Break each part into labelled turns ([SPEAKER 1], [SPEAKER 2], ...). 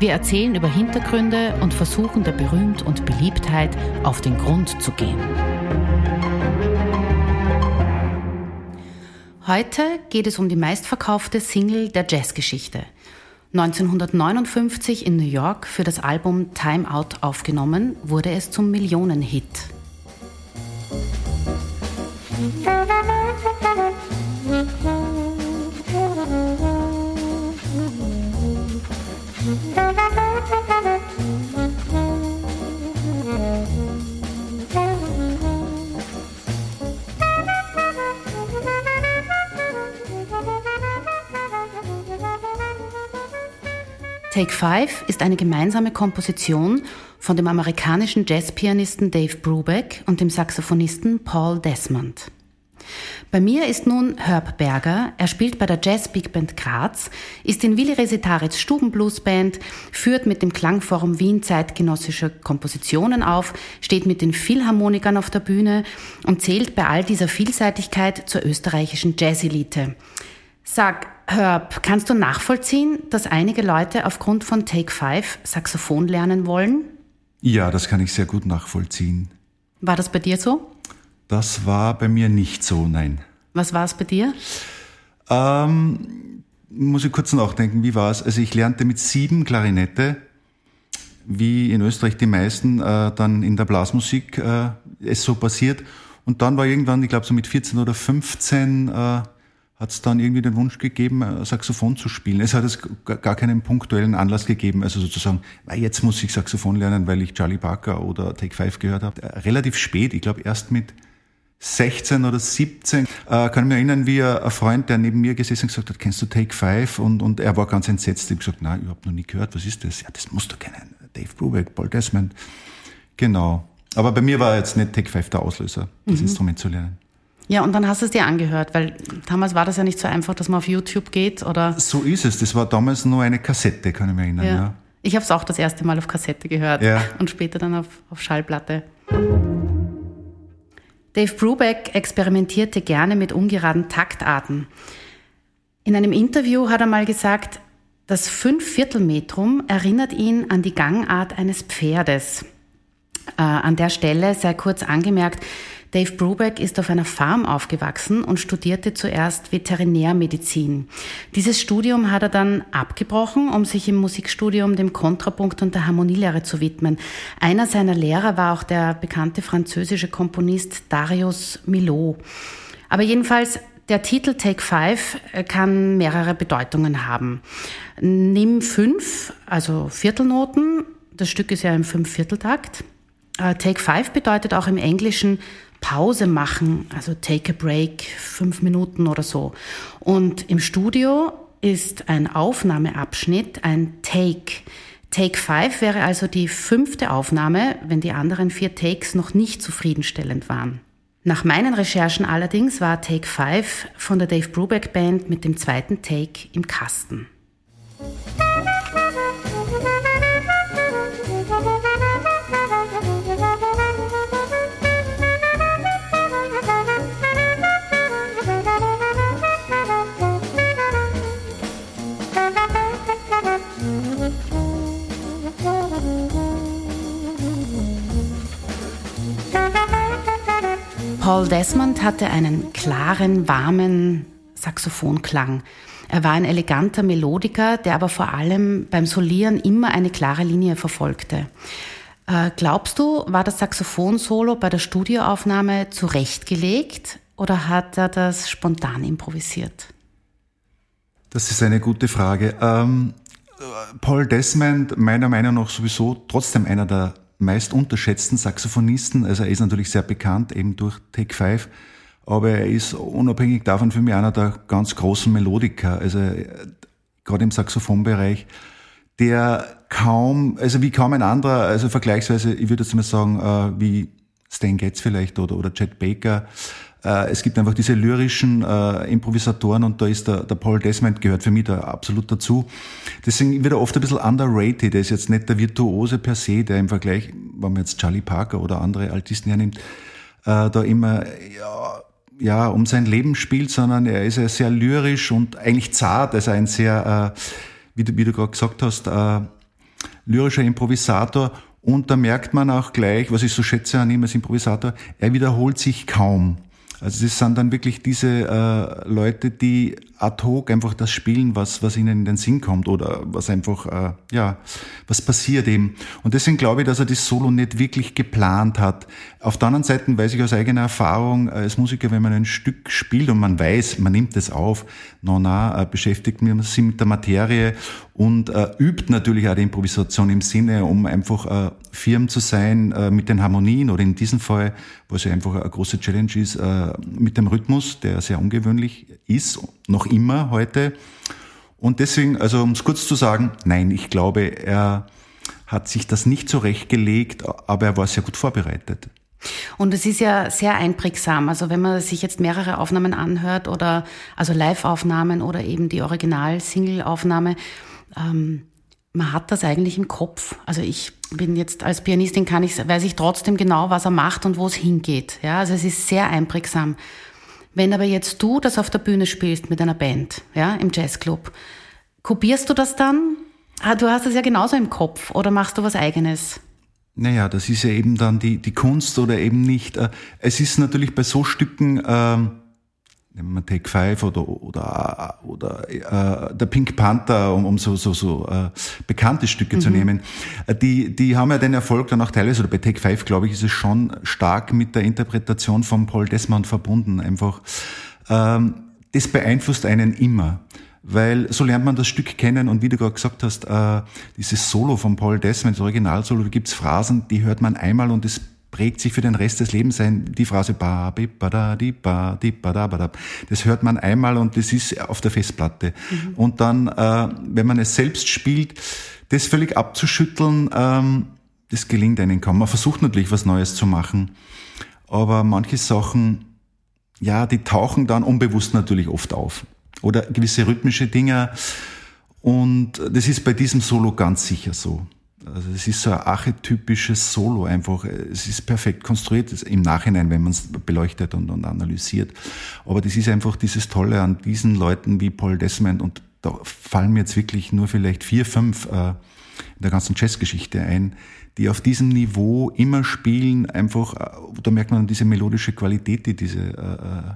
[SPEAKER 1] Wir erzählen über Hintergründe und versuchen der Berühmt und Beliebtheit auf den Grund zu gehen. Heute geht es um die meistverkaufte Single der Jazzgeschichte. 1959 in New York für das Album Time Out aufgenommen, wurde es zum Millionenhit. Take Five ist eine gemeinsame Komposition von dem amerikanischen Jazzpianisten Dave Brubeck und dem Saxophonisten Paul Desmond. Bei mir ist nun Herb Berger. Er spielt bei der Jazz Big Band Graz, ist in Willi Resitaritz Stubenbluesband, führt mit dem Klangforum Wien zeitgenössische Kompositionen auf, steht mit den Philharmonikern auf der Bühne und zählt bei all dieser Vielseitigkeit zur österreichischen Jazzelite. Sag, Herb, kannst du nachvollziehen, dass einige Leute aufgrund von Take Five Saxophon lernen wollen?
[SPEAKER 2] Ja, das kann ich sehr gut nachvollziehen.
[SPEAKER 1] War das bei dir so?
[SPEAKER 2] Das war bei mir nicht so, nein.
[SPEAKER 1] Was war es bei dir?
[SPEAKER 2] Ähm, muss ich kurz nachdenken, wie war es? Also ich lernte mit sieben Klarinette, wie in Österreich die meisten, äh, dann in der Blasmusik äh, es so passiert. Und dann war irgendwann, ich glaube so mit 14 oder 15, äh, hat es dann irgendwie den Wunsch gegeben, äh, Saxophon zu spielen. Es hat es gar keinen punktuellen Anlass gegeben, also sozusagen, jetzt muss ich Saxophon lernen, weil ich Charlie Parker oder Take Five gehört habe. Äh, relativ spät, ich glaube erst mit 16 oder 17, äh, kann ich mich erinnern, wie ein Freund, der neben mir gesessen und gesagt hat, kennst du Take Five? Und, und er war ganz entsetzt. Ich habe gesagt, nein, ich habe noch nie gehört, was ist das? Ja, das musst du kennen. Dave Brubeck, Paul Desmond. Genau. Aber bei mir war jetzt nicht Take Five der Auslöser, das mhm. Instrument zu lernen.
[SPEAKER 1] Ja, und dann hast du es dir angehört, weil damals war das ja nicht so einfach, dass man auf YouTube geht oder.
[SPEAKER 2] So ist es. Das war damals nur eine Kassette, kann ich mich erinnern. Ja. ja.
[SPEAKER 1] Ich habe es auch das erste Mal auf Kassette gehört ja. und später dann auf, auf Schallplatte. Dave Brubeck experimentierte gerne mit ungeraden Taktarten. In einem Interview hat er mal gesagt, das Fünfviertelmetrum erinnert ihn an die Gangart eines Pferdes. Äh, an der Stelle sei kurz angemerkt, Dave Brubeck ist auf einer Farm aufgewachsen und studierte zuerst Veterinärmedizin. Dieses Studium hat er dann abgebrochen, um sich im Musikstudium dem Kontrapunkt und der Harmonielehre zu widmen. Einer seiner Lehrer war auch der bekannte französische Komponist Darius Milhaud. Aber jedenfalls der Titel Take Five kann mehrere Bedeutungen haben. Nimm fünf, also Viertelnoten. Das Stück ist ja im Fünfvierteltakt. Äh, Take Five bedeutet auch im Englischen Pause machen, also take a break, fünf Minuten oder so. Und im Studio ist ein Aufnahmeabschnitt ein Take. Take 5 wäre also die fünfte Aufnahme, wenn die anderen vier Takes noch nicht zufriedenstellend waren. Nach meinen Recherchen allerdings war Take 5 von der Dave Brubeck Band mit dem zweiten Take im Kasten. Paul Desmond hatte einen klaren, warmen Saxophonklang. Er war ein eleganter Melodiker, der aber vor allem beim Solieren immer eine klare Linie verfolgte. Äh, glaubst du, war das Saxophon-Solo bei der Studioaufnahme zurechtgelegt oder hat er das spontan improvisiert?
[SPEAKER 2] Das ist eine gute Frage. Ähm, Paul Desmond, meiner Meinung nach sowieso trotzdem einer der meist unterschätzten Saxophonisten. Also er ist natürlich sehr bekannt, eben durch Take Five, aber er ist unabhängig davon für mich einer der ganz großen Melodiker. Also gerade im Saxophonbereich, der kaum, also wie kaum ein anderer, also vergleichsweise, ich würde jetzt mal sagen, äh, wie Stan Getz vielleicht oder, oder Chet Baker, äh, es gibt einfach diese lyrischen äh, Improvisatoren und da ist der, der Paul Desmond gehört für mich da absolut dazu. Deswegen wird er oft ein bisschen underrated. Er ist jetzt nicht der Virtuose per se, der im Vergleich, wenn man jetzt Charlie Parker oder andere Altisten hernimmt, äh, da immer ja, ja, um sein Leben spielt, sondern er ist ja sehr lyrisch und eigentlich zart. Also ein sehr, äh, wie du, wie du gerade gesagt hast, äh, lyrischer Improvisator. Und da merkt man auch gleich, was ich so schätze an ihm als Improvisator, er wiederholt sich kaum. Also das sind dann wirklich diese äh, Leute, die ad hoc einfach das spielen, was, was ihnen in den Sinn kommt oder was einfach, äh, ja, was passiert eben. Und deswegen glaube ich, dass er das Solo nicht wirklich geplant hat. Auf der anderen Seite weiß ich aus eigener Erfahrung, äh, als Musiker, wenn man ein Stück spielt und man weiß, man nimmt es auf, na, na, äh, beschäftigt man sich mit der Materie und äh, übt natürlich auch die Improvisation im Sinne, um einfach äh, firm zu sein äh, mit den Harmonien oder in diesem Fall, was ja einfach eine große Challenge ist, äh, mit dem Rhythmus, der sehr ungewöhnlich ist, noch immer heute. Und deswegen, also um es kurz zu sagen, nein, ich glaube, er hat sich das nicht zurechtgelegt, aber er war sehr gut vorbereitet.
[SPEAKER 1] Und es ist ja sehr einprägsam. Also wenn man sich jetzt mehrere Aufnahmen anhört oder also Live-Aufnahmen oder eben die Original-Single-Aufnahme, ähm, man hat das eigentlich im Kopf. Also ich bin jetzt als Pianistin kann ich, weiß ich trotzdem genau, was er macht und wo es hingeht. Ja, also es ist sehr einprägsam. Wenn aber jetzt du das auf der Bühne spielst mit einer Band, ja, im Jazzclub, kopierst du das dann? Ah, du hast es ja genauso im Kopf oder machst du was eigenes?
[SPEAKER 2] Naja, das ist ja eben dann die, die Kunst oder eben nicht. Äh, es ist natürlich bei so Stücken, ähm, nehmen wir Take Five oder oder oder äh, der Pink Panther, um, um so so so äh, bekannte Stücke mhm. zu nehmen, äh, die die haben ja den Erfolg dann auch teilweise oder bei Take Five glaube ich ist es schon stark mit der Interpretation von Paul Desmond verbunden. Einfach ähm, das beeinflusst einen immer. Weil so lernt man das Stück kennen und wie du gerade gesagt hast, äh, dieses Solo von Paul Desmond, das Originalsolo, da gibt's Phrasen, die hört man einmal und das prägt sich für den Rest des Lebens ein. Die Phrase ba, bi, ba, da, di, ba, di, ba, da, ba, da. Das hört man einmal und das ist auf der Festplatte. Mhm. Und dann, äh, wenn man es selbst spielt, das völlig abzuschütteln, ähm, das gelingt einem kaum. Man versucht natürlich was Neues zu machen, aber manche Sachen, ja, die tauchen dann unbewusst natürlich oft auf. Oder gewisse rhythmische Dinge. Und das ist bei diesem Solo ganz sicher so. Also es ist so ein archetypisches Solo einfach. Es ist perfekt konstruiert im Nachhinein, wenn man es beleuchtet und, und, analysiert. Aber das ist einfach dieses Tolle an diesen Leuten wie Paul Desmond und da fallen mir jetzt wirklich nur vielleicht vier, fünf äh, in der ganzen Jazzgeschichte ein, die auf diesem Niveau immer spielen, einfach, äh, da merkt man diese melodische Qualität, die diese äh, äh,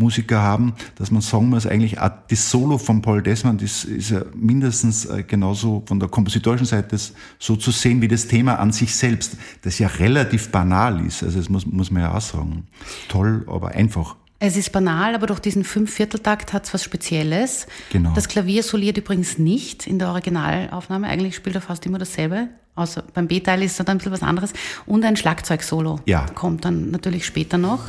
[SPEAKER 2] Musiker haben, dass man sagen muss, eigentlich das Solo von Paul Desmond ist, ist ja mindestens äh, genauso von der kompositorischen Seite so zu sehen wie das Thema an sich selbst, das ja relativ banal ist. Also das muss, muss man ja auch sagen. Toll, aber einfach.
[SPEAKER 1] Es ist banal, aber durch diesen Fünfvierteltakt hat es was Spezielles. Genau. Das Klavier soliert übrigens nicht in der Originalaufnahme. Eigentlich spielt er fast immer dasselbe. Außer beim B-Teil ist es dann ein bisschen was anderes. Und ein Schlagzeugsolo ja. kommt dann natürlich später noch.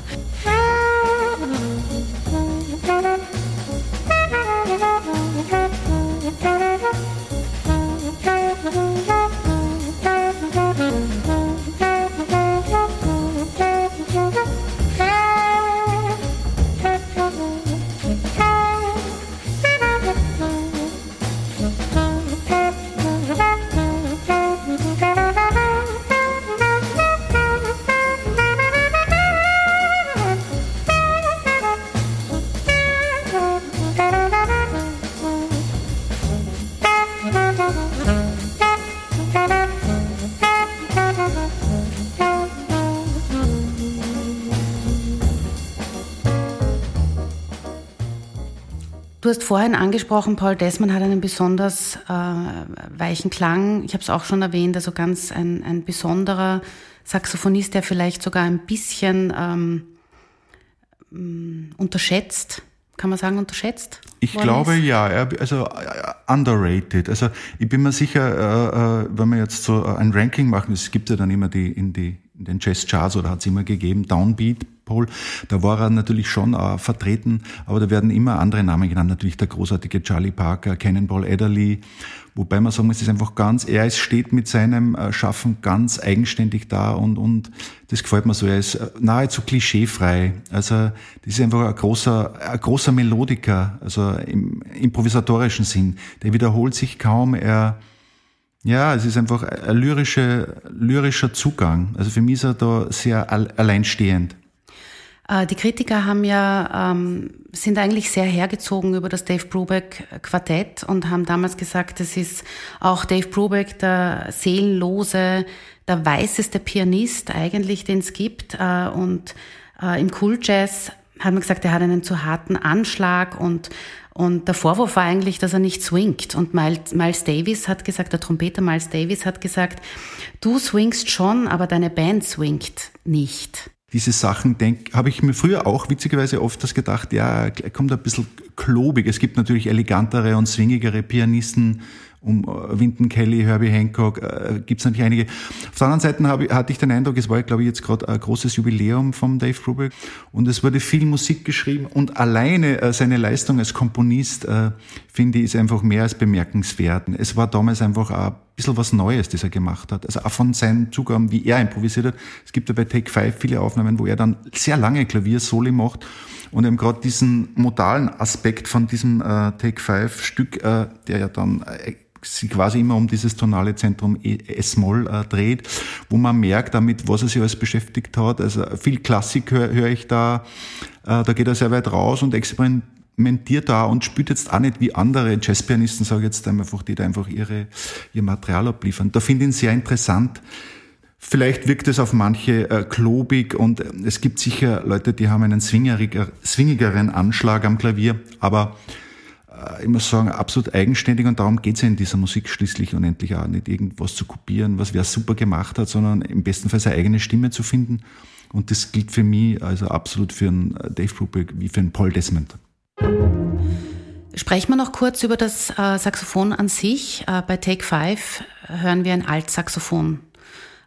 [SPEAKER 1] Du hast vorhin angesprochen, Paul Desmond hat einen besonders äh, weichen Klang. Ich habe es auch schon erwähnt, also ganz ein, ein besonderer Saxophonist, der vielleicht sogar ein bisschen ähm, mm, unterschätzt, kann man sagen, unterschätzt?
[SPEAKER 2] Ich glaube ist? ja, also uh, underrated. Also ich bin mir sicher, uh, uh, wenn wir jetzt so ein Ranking machen, es gibt ja dann immer die in die in den Jazz-Charts oder hat es immer gegeben, Downbeat, Paul, da war er natürlich schon äh, vertreten, aber da werden immer andere Namen genannt, natürlich der großartige Charlie Parker, Cannonball Adderley, wobei man sagen muss, es ist einfach ganz, er ist, steht mit seinem äh, Schaffen ganz eigenständig da und, und das gefällt mir so, er ist äh, nahezu klischeefrei, also das ist einfach ein großer, ein großer Melodiker, also im improvisatorischen Sinn, der wiederholt sich kaum, er ja, es ist einfach ein lyrischer, lyrischer Zugang. Also für mich ist er da sehr alleinstehend.
[SPEAKER 1] Äh, die Kritiker haben ja, ähm, sind eigentlich sehr hergezogen über das Dave Brubeck Quartett und haben damals gesagt, es ist auch Dave Brubeck der seelenlose, der weißeste Pianist eigentlich, den es gibt. Äh, und äh, im Cool Jazz hat man gesagt, er hat einen zu harten Anschlag und und der Vorwurf war eigentlich, dass er nicht swingt. Und Miles Davis hat gesagt, der Trompeter Miles Davis hat gesagt, du swingst schon, aber deine Band swingt nicht
[SPEAKER 2] diese Sachen habe ich mir früher auch witzigerweise oft das gedacht, ja, kommt ein bisschen klobig. Es gibt natürlich elegantere und swingigere Pianisten, um Winton Kelly, Herbie Hancock, äh, gibt es natürlich einige. Auf der anderen Seite habe, hatte ich den Eindruck, es war, glaube ich, jetzt gerade ein großes Jubiläum vom Dave Brubeck und es wurde viel Musik geschrieben und alleine äh, seine Leistung als Komponist, äh, finde ich, ist einfach mehr als bemerkenswert. Es war damals einfach ein bisschen was Neues, das er gemacht hat. Also auch von seinem Zugang, wie er improvisiert hat. Es gibt ja bei Take Five viele Aufnahmen, wo er dann sehr lange Klavier-Soli macht und eben gerade diesen modalen Aspekt von diesem äh, Take Five Stück, äh, der ja dann äh, sich quasi immer um dieses tonale Zentrum e, S-Moll äh, dreht, wo man merkt damit, was er sich alles beschäftigt hat. Also viel Klassik höre hör ich da, äh, da geht er sehr weit raus und experimentiert da und spielt jetzt auch nicht wie andere Jazzpianisten, sage ich jetzt einfach, die da einfach ihre, ihr Material abliefern. Da finde ich ihn sehr interessant. Vielleicht wirkt es auf manche äh, klobig und es gibt sicher Leute, die haben einen swingigeren Anschlag am Klavier, aber äh, ich muss sagen, absolut eigenständig und darum geht es ja in dieser Musik schließlich unendlich auch nicht irgendwas zu kopieren, was wer super gemacht hat, sondern im besten Fall seine eigene Stimme zu finden. Und das gilt für mich also absolut für einen Dave Brubeck wie für einen Paul Desmond.
[SPEAKER 1] Sprechen wir noch kurz über das äh, Saxophon an sich. Äh, bei Take Five hören wir ein Altsaxophon.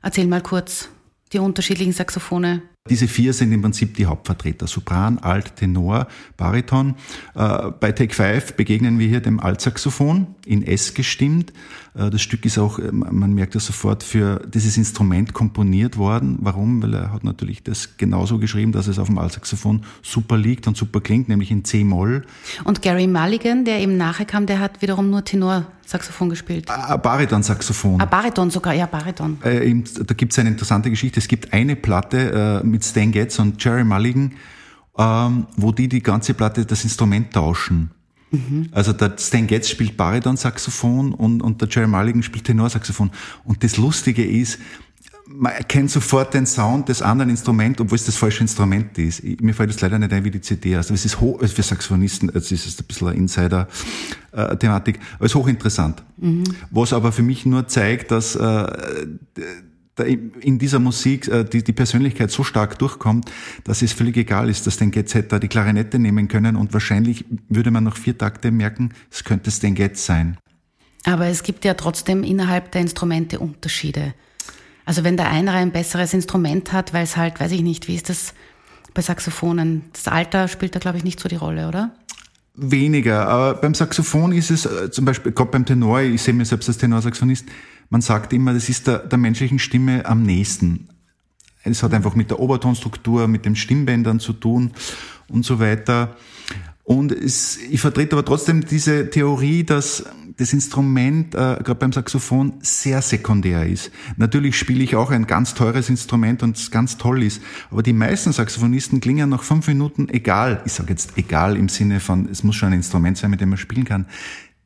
[SPEAKER 1] Erzähl mal kurz die unterschiedlichen Saxophone.
[SPEAKER 2] Diese vier sind im Prinzip die Hauptvertreter, Sopran, Alt, Tenor, Bariton. Äh, bei Take 5 begegnen wir hier dem Altsaxophon, in S gestimmt. Äh, das Stück ist auch, äh, man merkt das sofort, für dieses Instrument komponiert worden. Warum? Weil er hat natürlich das genauso geschrieben, dass es auf dem Altsaxophon super liegt und super klingt, nämlich in C-Moll.
[SPEAKER 1] Und Gary Mulligan, der eben nachher kam, der hat wiederum nur Tenor-Saxophon gespielt.
[SPEAKER 2] Ah, Bariton-Saxophon.
[SPEAKER 1] Ah, Bariton sogar, ja, Bariton.
[SPEAKER 2] da gibt es eine interessante Geschichte. Es gibt eine Platte, mit Stan Getz und Jerry Mulligan, ähm, wo die die ganze Platte das Instrument tauschen. Mhm. Also der Stan Getz spielt Bariton-Saxophon und, und der Jerry Mulligan spielt Tenorsaxophon. Und das Lustige ist, man erkennt sofort den Sound des anderen Instruments, obwohl es das falsche Instrument ist. Ich, mir fällt das leider nicht ein, wie die CD heißt. Aber es ist hoch, also für Saxophonisten, es ist ein bisschen eine Insider-Thematik, aber es ist hochinteressant. Mhm. Was aber für mich nur zeigt, dass äh, in dieser Musik äh, die, die Persönlichkeit so stark durchkommt, dass es völlig egal ist, dass den Getz hätte die Klarinette nehmen können und wahrscheinlich würde man nach vier Takte merken, es könnte es den Getz sein.
[SPEAKER 1] Aber es gibt ja trotzdem innerhalb der Instrumente Unterschiede. Also wenn der eine ein besseres Instrument hat, weil es halt, weiß ich nicht, wie ist das bei Saxophonen? Das Alter spielt da, glaube ich, nicht so die Rolle, oder?
[SPEAKER 2] Weniger. Aber beim Saxophon ist es äh, zum Beispiel, gerade beim Tenor, ich sehe mich selbst als Tenorsaxophonist, man sagt immer, das ist der, der menschlichen Stimme am nächsten. Es hat einfach mit der Obertonstruktur, mit den Stimmbändern zu tun und so weiter. Und es, ich vertrete aber trotzdem diese Theorie, dass das Instrument, äh, gerade beim Saxophon, sehr sekundär ist. Natürlich spiele ich auch ein ganz teures Instrument und es ganz toll ist, aber die meisten Saxophonisten klingen nach fünf Minuten egal. Ich sage jetzt egal im Sinne von, es muss schon ein Instrument sein, mit dem man spielen kann.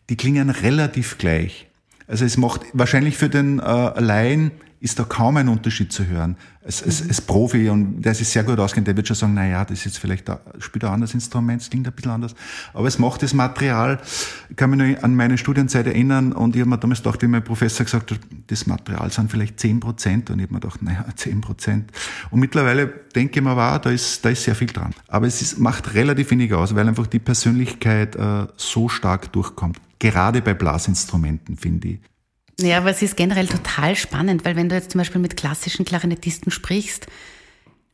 [SPEAKER 2] Die klingen relativ gleich. Also es macht wahrscheinlich für den äh, Laien ist da kaum ein Unterschied zu hören. Als, als, als Profi und der sich sehr gut auskennt, der wird schon sagen, na ja, das ist jetzt vielleicht, da, spielt ein anderes Instrument, es klingt ein bisschen anders. Aber es macht das Material, ich kann mich nur an meine Studienzeit erinnern und ich habe mir damals gedacht, wie mein Professor gesagt hat, das Material sind vielleicht zehn Prozent und ich habe mir gedacht, naja, zehn Prozent. Und mittlerweile denke ich mir, wow, da ist, da ist sehr viel dran. Aber es ist, macht relativ wenig aus, weil einfach die Persönlichkeit äh, so stark durchkommt. Gerade bei Blasinstrumenten, finde ich.
[SPEAKER 1] Ja, aber es ist generell total spannend, weil wenn du jetzt zum Beispiel mit klassischen Klarinettisten sprichst,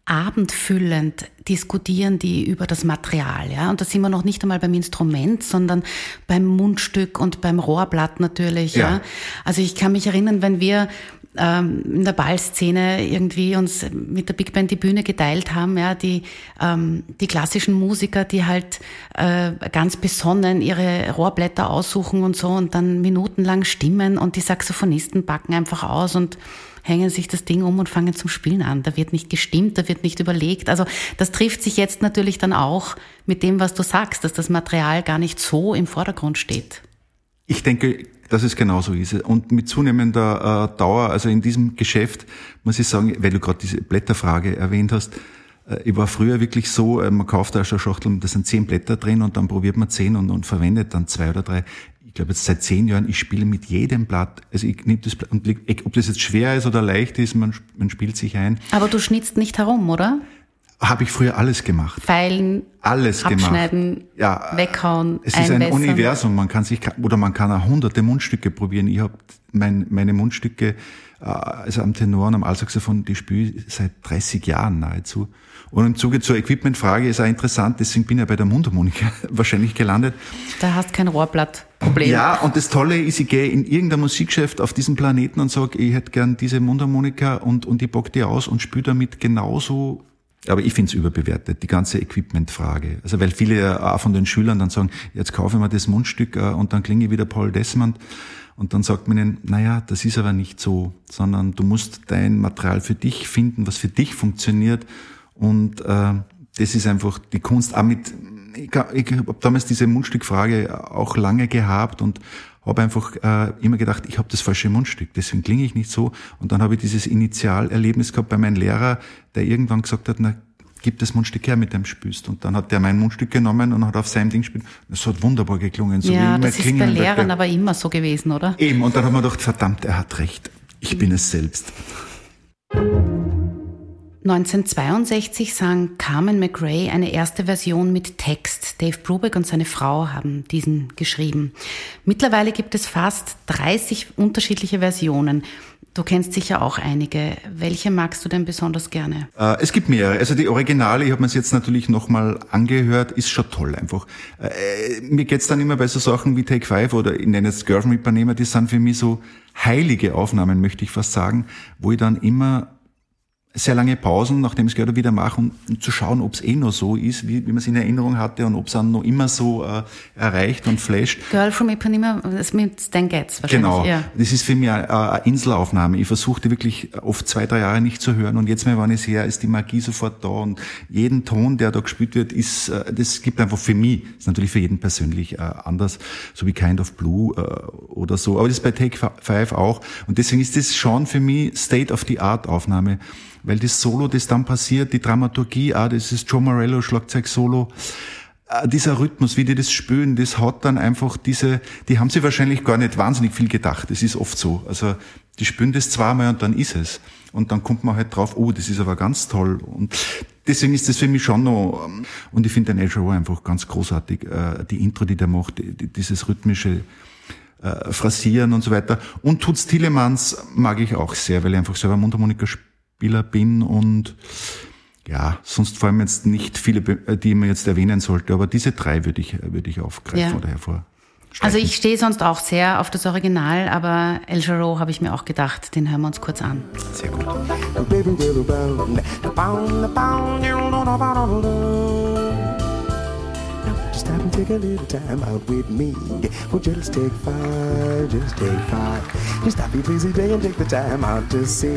[SPEAKER 1] abendfüllend diskutieren die über das Material, ja. Und da sind wir noch nicht einmal beim Instrument, sondern beim Mundstück und beim Rohrblatt natürlich, ja. ja. Also ich kann mich erinnern, wenn wir ähm, in der Ballszene irgendwie uns mit der Big Band die Bühne geteilt haben, ja, die, ähm, die klassischen Musiker, die halt äh, ganz besonnen ihre Rohrblätter aussuchen und so und dann minutenlang stimmen und die Saxophonisten packen einfach aus und hängen sich das Ding um und fangen zum Spielen an. Da wird nicht gestimmt, da wird nicht überlegt. Also das trifft sich jetzt natürlich dann auch mit dem, was du sagst, dass das Material gar nicht so im Vordergrund steht.
[SPEAKER 2] Ich denke, dass es genauso ist. Und mit zunehmender äh, Dauer, also in diesem Geschäft, muss ich sagen, weil du gerade diese Blätterfrage erwähnt hast, äh, ich war früher wirklich so, äh, man kauft schon Schachtel, da sind zehn Blätter drin und dann probiert man zehn und, und verwendet dann zwei oder drei. Ich glaube jetzt seit zehn Jahren, ich spiele mit jedem Blatt, also ich nehme das Blatt, und ob das jetzt schwer ist oder leicht ist, man, man spielt sich ein.
[SPEAKER 1] Aber du schnitzt nicht herum, oder?
[SPEAKER 2] Habe ich früher alles gemacht.
[SPEAKER 1] Feilen,
[SPEAKER 2] alles
[SPEAKER 1] abschneiden,
[SPEAKER 2] gemacht. Ja,
[SPEAKER 1] weghauen,
[SPEAKER 2] Es ist ein Universum. Man kann sich oder man kann auch hunderte Mundstücke probieren. Ich habe mein, meine Mundstücke, äh, also am Tenor und am Altsaxophon, die spiele ich seit 30 Jahren nahezu. Und im Zuge zur Equipmentfrage ist auch interessant, deswegen bin ich ja bei der Mundharmonika wahrscheinlich gelandet.
[SPEAKER 1] Da hast kein Rohrblattproblem.
[SPEAKER 2] Ja, und das Tolle ist, ich gehe in irgendein Musikgeschäft auf diesem Planeten und sage, ich hätte gern diese Mundharmonika und, und ich bock die aus und spiele damit genauso aber ich finde es überbewertet, die ganze Equipment-Frage. Also weil viele auch von den Schülern dann sagen, jetzt kaufe ich mir das Mundstück äh, und dann klinge ich wieder Paul Desmond. Und dann sagt man ihnen, naja, das ist aber nicht so, sondern du musst dein Material für dich finden, was für dich funktioniert. Und äh, das ist einfach die Kunst. Auch mit, ich, ich habe damals diese Mundstückfrage auch lange gehabt und habe einfach äh, immer gedacht, ich habe das falsche Mundstück, deswegen klinge ich nicht so. Und dann habe ich dieses Initialerlebnis gehabt bei meinem Lehrer, der irgendwann gesagt hat, na, gib das Mundstück her, mit dem spülst. Und dann hat der mein Mundstück genommen und hat auf seinem Ding gespielt. Das hat wunderbar geklungen.
[SPEAKER 1] So ja, das ist bei Lehrern aber immer so gewesen, oder?
[SPEAKER 2] Eben, und dann haben wir gedacht, verdammt, er hat recht. Ich bin es selbst.
[SPEAKER 1] 1962 sang Carmen McRae eine erste Version mit Text. Dave Brubeck und seine Frau haben diesen geschrieben. Mittlerweile gibt es fast 30 unterschiedliche Versionen. Du kennst sicher auch einige. Welche magst du denn besonders gerne?
[SPEAKER 2] Äh, es gibt mehrere. Also die Originale, ich habe mir jetzt natürlich nochmal angehört, ist schon toll einfach. Äh, mir geht's dann immer bei so Sachen wie Take Five oder ich nenne es Girl from Ipanema, die sind für mich so heilige Aufnahmen, möchte ich fast sagen, wo ich dann immer sehr lange Pausen, nachdem ich es gerade wieder mache, um, um, zu schauen, ob es eh noch so ist, wie, wie man es in Erinnerung hatte und ob es dann noch immer so äh, erreicht und flasht.
[SPEAKER 1] Girl from Ipanema, das mit Stan Getz wahrscheinlich.
[SPEAKER 2] Genau, ja. das ist für mich eine, eine Inselaufnahme. Ich versuchte wirklich oft zwei, drei Jahre nicht zu hören und jetzt, wenn ich es her, ist die Magie sofort da und jeden Ton, der da gespielt wird, ist, äh, das gibt einfach für mich, ist natürlich für jeden persönlich äh, anders, so wie Kind of Blue äh, oder so, aber das ist bei Take Five auch und deswegen ist das schon für mich State of the Art Aufnahme weil das Solo, das dann passiert, die Dramaturgie, auch das ist Joe Morello, Schlagzeug-Solo, äh, dieser Rhythmus, wie die das spüren, das hat dann einfach diese, die haben sich wahrscheinlich gar nicht wahnsinnig viel gedacht. Das ist oft so. Also, die spüren das zweimal und dann ist es. Und dann kommt man halt drauf, oh, das ist aber ganz toll. Und deswegen ist das für mich schon noch, ähm, und ich finde den Show einfach ganz großartig, äh, die Intro, die der macht, dieses rhythmische, äh, Phrasieren und so weiter. Und Tutz Tillemans mag ich auch sehr, weil er einfach selber Mundharmonika spielt Spieler bin und ja, sonst fallen mir jetzt nicht viele, äh, die man jetzt erwähnen sollte, aber diese drei würde ich, würde ich aufgreifen ja. oder hervor.
[SPEAKER 1] Also ich stehe sonst auch sehr auf das Original, aber El Jarreau habe ich mir auch gedacht, den hören wir uns kurz an.
[SPEAKER 2] Sehr gut. Take a little time out with me. Well, just take five, just take five. Just stop your busy day and take the time out to see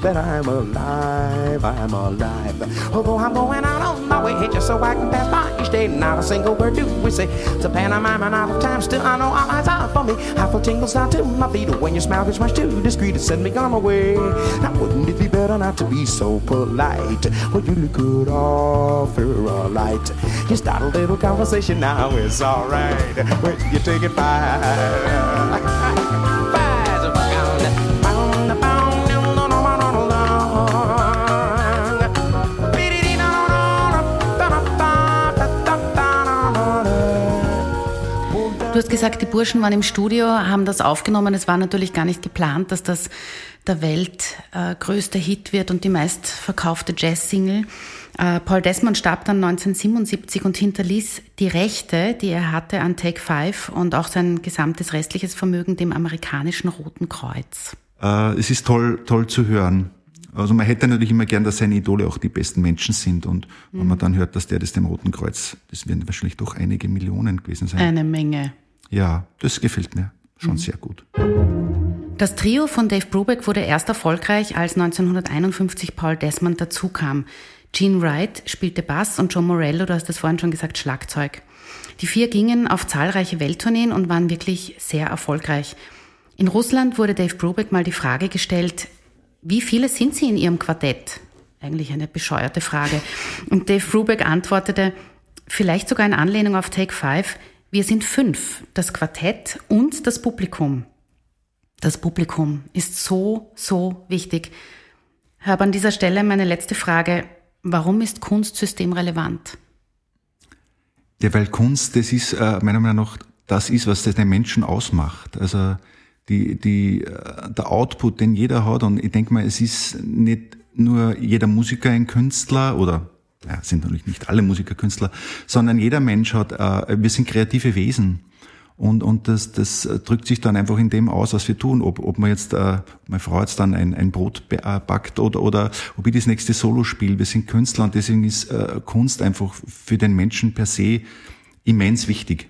[SPEAKER 2] that I'm alive, I'm alive. Although I'm going out on my way just so I can pass by each day. Not a single word do we say. It's a pantomime and out of time. Still, I know all eyes are for me. I feel tingles down to my feet when your smile gets much too discreet to send me on my way. Now, wouldn't it be better not to be so polite? Well, you could offer a light. You start a little conversation now, it's alright when you take it by.
[SPEAKER 1] Du hast gesagt, die Burschen waren im Studio, haben das aufgenommen. Es war natürlich gar nicht geplant, dass das der weltgrößte äh, Hit wird und die meistverkaufte Jazz-Single. Äh, Paul Desmond starb dann 1977 und hinterließ die Rechte, die er hatte an Take Five und auch sein gesamtes restliches Vermögen dem amerikanischen Roten Kreuz.
[SPEAKER 2] Äh, es ist toll, toll zu hören. Also man hätte natürlich immer gern, dass seine Idole auch die besten Menschen sind. Und mhm. wenn man dann hört, dass der das dem Roten Kreuz, das werden wahrscheinlich doch einige Millionen gewesen sein.
[SPEAKER 1] Eine Menge.
[SPEAKER 2] Ja, das gefällt mir schon mhm. sehr gut.
[SPEAKER 1] Das Trio von Dave Brubeck wurde erst erfolgreich, als 1951 Paul Desmond dazukam. Gene Wright spielte Bass und Joe Morello, du hast das vorhin schon gesagt, Schlagzeug. Die vier gingen auf zahlreiche Welttourneen und waren wirklich sehr erfolgreich. In Russland wurde Dave Brubeck mal die Frage gestellt, wie viele sind Sie in Ihrem Quartett? Eigentlich eine bescheuerte Frage. Und Dave Brubeck antwortete, vielleicht sogar in Anlehnung auf Take Five, wir sind fünf, das Quartett und das Publikum. Das Publikum ist so, so wichtig. Ich habe an dieser Stelle meine letzte Frage. Warum ist Kunst systemrelevant?
[SPEAKER 2] Ja, weil Kunst, das ist äh, meiner Meinung nach, das ist, was den Menschen ausmacht. Also die, die, äh, der Output, den jeder hat. Und ich denke mal, es ist nicht nur jeder Musiker ein Künstler oder ja, sind natürlich nicht alle Musiker Künstler, sondern jeder Mensch hat, äh, wir sind kreative Wesen. Und, und das, das drückt sich dann einfach in dem aus, was wir tun. Ob, ob man jetzt, äh, meine Frau jetzt dann ein, ein Brot äh, backt oder, oder ob ich das nächste Solo spiele. Wir sind Künstler und deswegen ist äh, Kunst einfach für den Menschen per se immens wichtig.